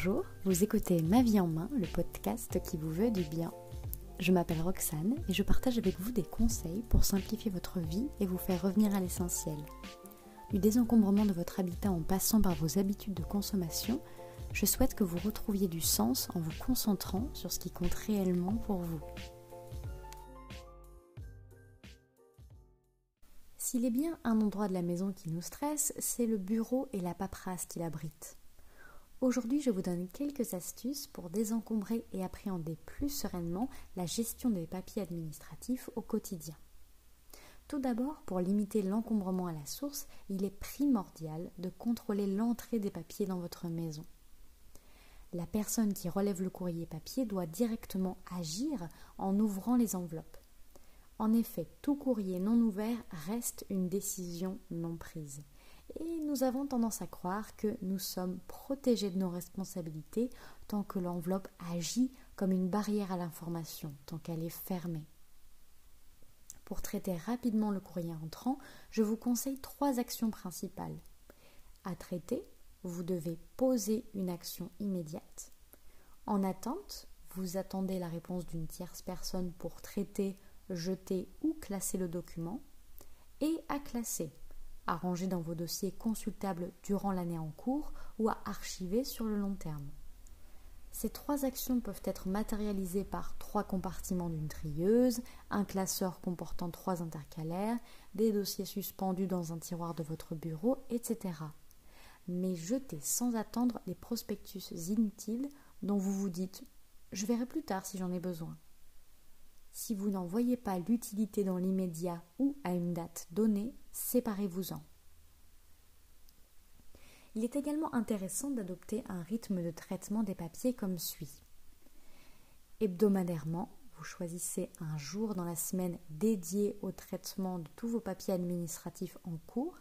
Bonjour, vous écoutez Ma vie en main, le podcast qui vous veut du bien. Je m'appelle Roxane et je partage avec vous des conseils pour simplifier votre vie et vous faire revenir à l'essentiel. Du désencombrement de votre habitat en passant par vos habitudes de consommation, je souhaite que vous retrouviez du sens en vous concentrant sur ce qui compte réellement pour vous. S'il est bien un endroit de la maison qui nous stresse, c'est le bureau et la paperasse qui l'abritent. Aujourd'hui, je vous donne quelques astuces pour désencombrer et appréhender plus sereinement la gestion des papiers administratifs au quotidien. Tout d'abord, pour limiter l'encombrement à la source, il est primordial de contrôler l'entrée des papiers dans votre maison. La personne qui relève le courrier papier doit directement agir en ouvrant les enveloppes. En effet, tout courrier non ouvert reste une décision non prise et nous avons tendance à croire que nous sommes protégés de nos responsabilités tant que l'enveloppe agit comme une barrière à l'information, tant qu'elle est fermée. Pour traiter rapidement le courrier entrant, je vous conseille trois actions principales. À traiter, vous devez poser une action immédiate. En attente, vous attendez la réponse d'une tierce personne pour traiter, jeter ou classer le document. Et à classer, à ranger dans vos dossiers consultables durant l'année en cours ou à archiver sur le long terme. Ces trois actions peuvent être matérialisées par trois compartiments d'une trieuse, un classeur comportant trois intercalaires, des dossiers suspendus dans un tiroir de votre bureau, etc. Mais jetez sans attendre les prospectus inutiles dont vous vous dites Je verrai plus tard si j'en ai besoin. Si vous n'en voyez pas l'utilité dans l'immédiat ou à une date donnée, séparez-vous-en. Il est également intéressant d'adopter un rythme de traitement des papiers comme suit. Hebdomadairement, vous choisissez un jour dans la semaine dédié au traitement de tous vos papiers administratifs en cours.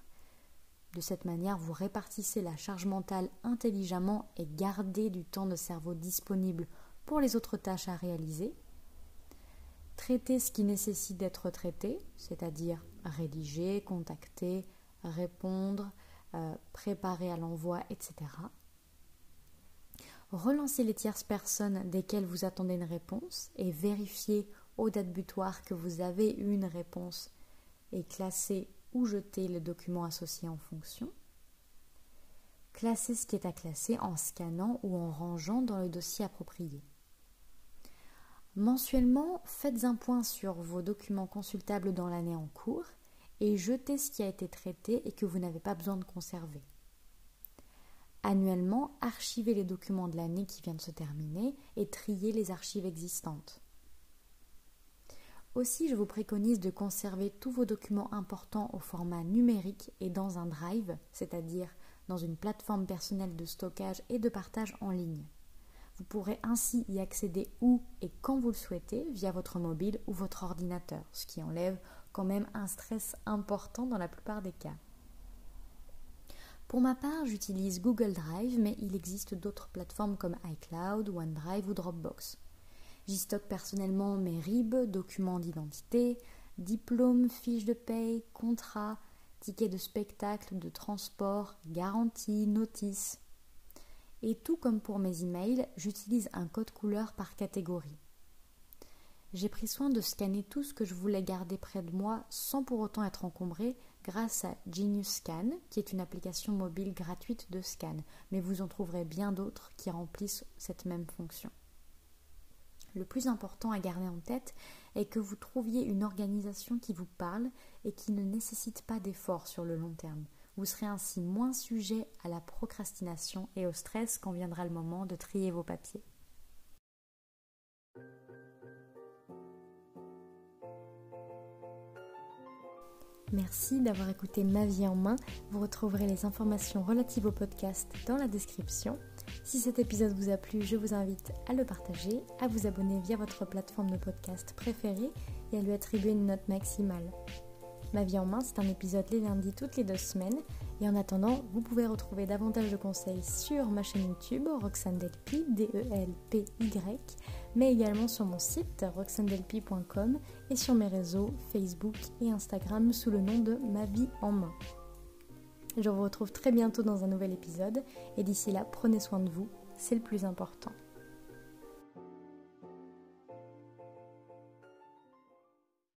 De cette manière, vous répartissez la charge mentale intelligemment et gardez du temps de cerveau disponible pour les autres tâches à réaliser traiter ce qui nécessite d'être traité, c'est-à-dire rédiger, contacter, répondre, euh, préparer à l'envoi, etc. Relancer les tierces personnes desquelles vous attendez une réponse et vérifier aux dates butoirs que vous avez une réponse et classer ou jeter le document associé en fonction. Classer ce qui est à classer en scannant ou en rangeant dans le dossier approprié. Mensuellement, faites un point sur vos documents consultables dans l'année en cours et jetez ce qui a été traité et que vous n'avez pas besoin de conserver. Annuellement, archivez les documents de l'année qui vient de se terminer et triez les archives existantes. Aussi, je vous préconise de conserver tous vos documents importants au format numérique et dans un drive, c'est-à-dire dans une plateforme personnelle de stockage et de partage en ligne. Vous pourrez ainsi y accéder où et quand vous le souhaitez via votre mobile ou votre ordinateur, ce qui enlève quand même un stress important dans la plupart des cas. Pour ma part, j'utilise Google Drive, mais il existe d'autres plateformes comme iCloud, OneDrive ou Dropbox. J'y stocke personnellement mes RIB, documents d'identité, diplômes, fiches de paye, contrats, tickets de spectacle, de transport, garanties, notices, et tout comme pour mes emails, j'utilise un code couleur par catégorie. J'ai pris soin de scanner tout ce que je voulais garder près de moi sans pour autant être encombré grâce à Genius Scan, qui est une application mobile gratuite de scan, mais vous en trouverez bien d'autres qui remplissent cette même fonction. Le plus important à garder en tête est que vous trouviez une organisation qui vous parle et qui ne nécessite pas d'efforts sur le long terme. Vous serez ainsi moins sujet à la procrastination et au stress quand viendra le moment de trier vos papiers. Merci d'avoir écouté Ma vie en main. Vous retrouverez les informations relatives au podcast dans la description. Si cet épisode vous a plu, je vous invite à le partager, à vous abonner via votre plateforme de podcast préférée et à lui attribuer une note maximale. Ma vie en main, c'est un épisode les lundis toutes les deux semaines. Et en attendant, vous pouvez retrouver davantage de conseils sur ma chaîne YouTube, Roxane Delpy, D-E-L-P-Y, mais également sur mon site, roxandelpy.com et sur mes réseaux Facebook et Instagram sous le nom de Ma vie en main. Je vous retrouve très bientôt dans un nouvel épisode et d'ici là, prenez soin de vous c'est le plus important.